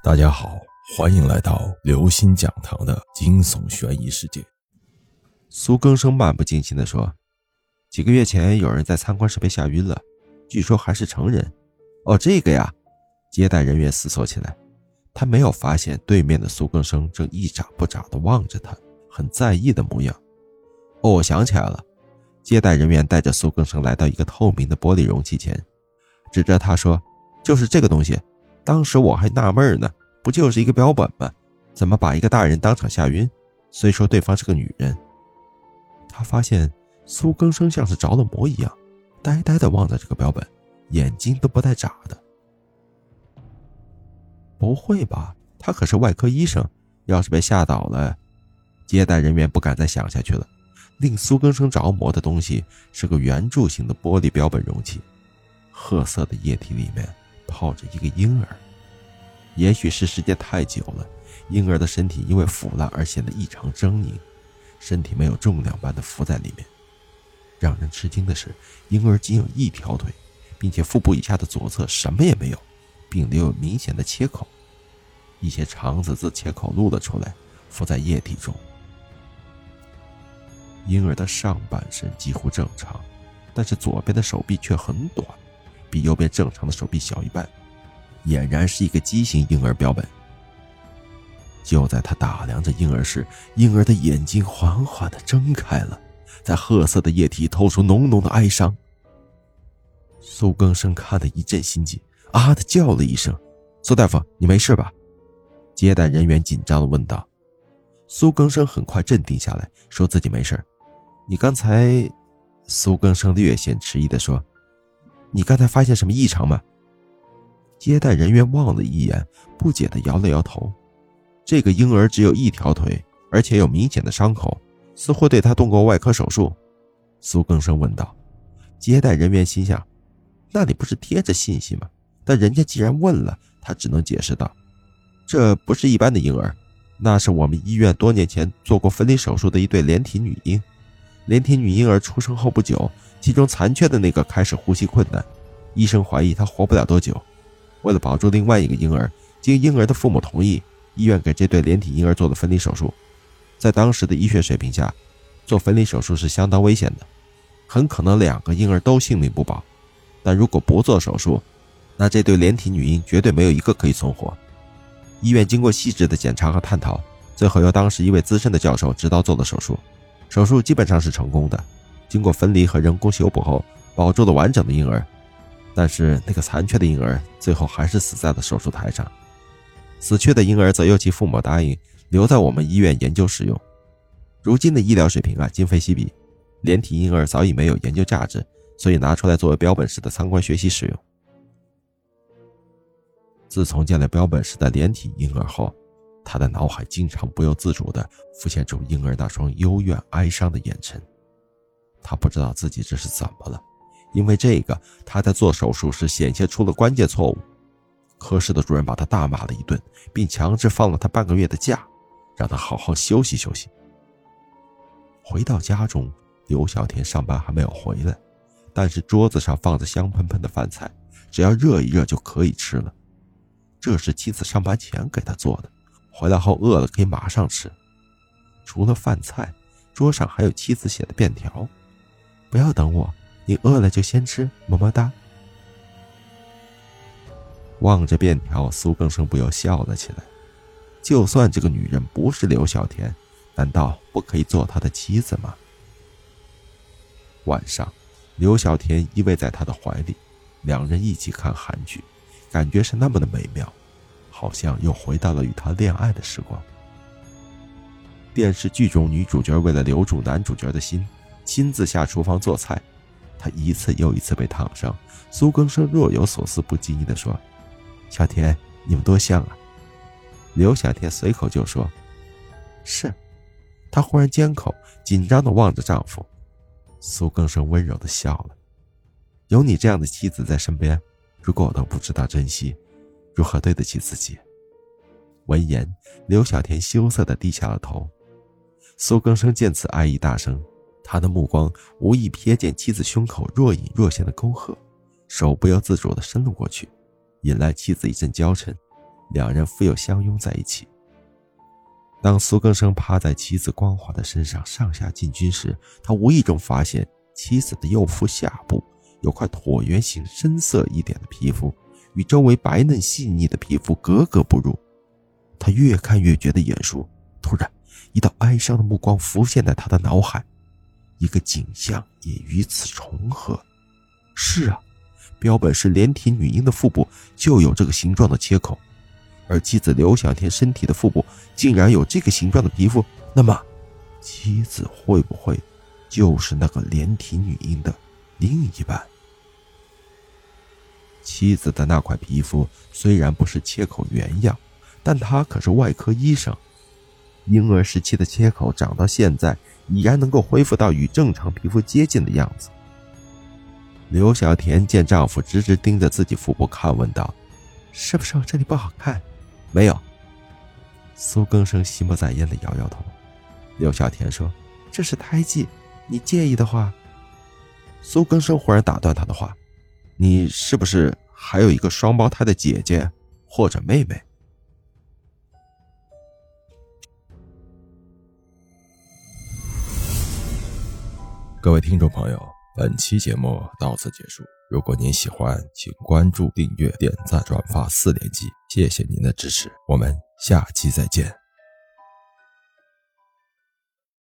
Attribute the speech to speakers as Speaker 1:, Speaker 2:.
Speaker 1: 大家好，欢迎来到刘星讲堂的惊悚悬疑世界。
Speaker 2: 苏更生漫不经心地说：“几个月前有人在参观时被吓晕了，据说还是成人。哦，这个呀。”接待人员思索起来，他没有发现对面的苏更生正一眨不眨地望着他，很在意的模样。哦，我想起来了。接待人员带着苏更生来到一个透明的玻璃容器前，指着他说：“就是这个东西。”当时我还纳闷呢，不就是一个标本吗？怎么把一个大人当场吓晕？虽说对方是个女人，他发现苏更生像是着了魔一样，呆呆地望着这个标本，眼睛都不带眨的。不会吧？他可是外科医生，要是被吓倒了，接待人员不敢再想下去了。令苏更生着魔的东西是个圆柱形的玻璃标本容器，褐色的液体里面。泡着一个婴儿，也许是时间太久了，婴儿的身体因为腐烂而显得异常狰狞，身体没有重量般的浮在里面。让人吃惊的是，婴儿仅有一条腿，并且腹部以下的左侧什么也没有，并留有明显的切口，一些肠子自切口露了出来，浮在液体中。婴儿的上半身几乎正常，但是左边的手臂却很短。比右边正常的手臂小一半，俨然是一个畸形婴儿标本。就在他打量着婴儿时，婴儿的眼睛缓缓地睁开了，在褐色的液体透出浓浓的哀伤。苏更生看得一阵心悸，啊的叫了一声：“苏大夫，你没事吧？”接待人员紧张地问道。苏更生很快镇定下来，说自己没事。你刚才，苏更生略显迟疑地说。你刚才发现什么异常吗？接待人员望了一眼，不解地摇了摇头。这个婴儿只有一条腿，而且有明显的伤口，似乎对他动过外科手术。苏更生问道。接待人员心想：那里不是贴着信息吗？但人家既然问了，他只能解释道：这不是一般的婴儿，那是我们医院多年前做过分离手术的一对连体女婴。连体女婴儿出生后不久。其中残缺的那个开始呼吸困难，医生怀疑他活不了多久。为了保住另外一个婴儿，经婴儿的父母同意，医院给这对连体婴儿做了分离手术。在当时的医学水平下，做分离手术是相当危险的，很可能两个婴儿都性命不保。但如果不做手术，那这对连体女婴绝对没有一个可以存活。医院经过细致的检查和探讨，最后由当时一位资深的教授指导做了手术，手术基本上是成功的。经过分离和人工修补后，保住了完整的婴儿，但是那个残缺的婴儿最后还是死在了手术台上。死去的婴儿则由其父母答应留在我们医院研究使用。如今的医疗水平啊，今非昔比，连体婴儿早已没有研究价值，所以拿出来作为标本室的参观学习使用。自从见了标本室的连体婴儿后，他的脑海经常不由自主地浮现出婴儿那双幽怨哀伤的眼神。他不知道自己这是怎么了，因为这个他在做手术时显现出了关键错误。科室的主任把他大骂了一顿，并强制放了他半个月的假，让他好好休息休息。回到家中，刘小田上班还没有回来，但是桌子上放着香喷喷的饭菜，只要热一热就可以吃了。这是妻子上班前给他做的，回来后饿了可以马上吃。除了饭菜，桌上还有妻子写的便条。不要等我，你饿了就先吃，么么哒。望着便条，苏更生不由笑了起来。就算这个女人不是刘小田，难道不可以做他的妻子吗？晚上，刘小田依偎在他的怀里，两人一起看韩剧，感觉是那么的美妙，好像又回到了与他恋爱的时光。电视剧中，女主角为了留住男主角的心。亲自下厨房做菜，他一次又一次被烫伤。苏更生若有所思，不经意地说：“小田，你们多像啊。”刘小田随口就说：“是。”她忽然缄口，紧张地望着丈夫。苏更生温柔地笑了：“有你这样的妻子在身边，如果我都不知道珍惜，如何对得起自己？”闻言，刘小田羞涩地低下了头。苏更生见此，爱意大生。他的目光无意瞥见妻子胸口若隐若现的沟壑，手不由自主地伸了过去，引来妻子一阵娇嗔：“两人复又相拥在一起。当苏更生趴在妻子光滑的身上上下进军时，他无意中发现妻子的右腹下部有块椭圆形、深色一点的皮肤，与周围白嫩细腻的皮肤格格不入。他越看越觉得眼熟，突然，一道哀伤的目光浮现在他的脑海，一个景象也与此重合。是啊，标本是连体女婴的腹部就有这个形状的切口。而妻子刘小天身体的腹部竟然有这个形状的皮肤，那么，妻子会不会就是那个连体女婴的另一半？妻子的那块皮肤虽然不是切口原样，但她可是外科医生，婴儿时期的切口长到现在已然能够恢复到与正常皮肤接近的样子。刘小田见丈夫直直盯着自己腹部看，问道：“是不是我这里不好看？”没有。苏更生心不在焉的摇摇头。刘小田说：“这是胎记，你介意的话。”苏更生忽然打断他的话：“你是不是还有一个双胞胎的姐姐或者妹妹？”
Speaker 1: 各位听众朋友，本期节目到此结束。如果您喜欢，请关注、订阅、点赞、转发四连击，谢谢您的支持，我们下期再见。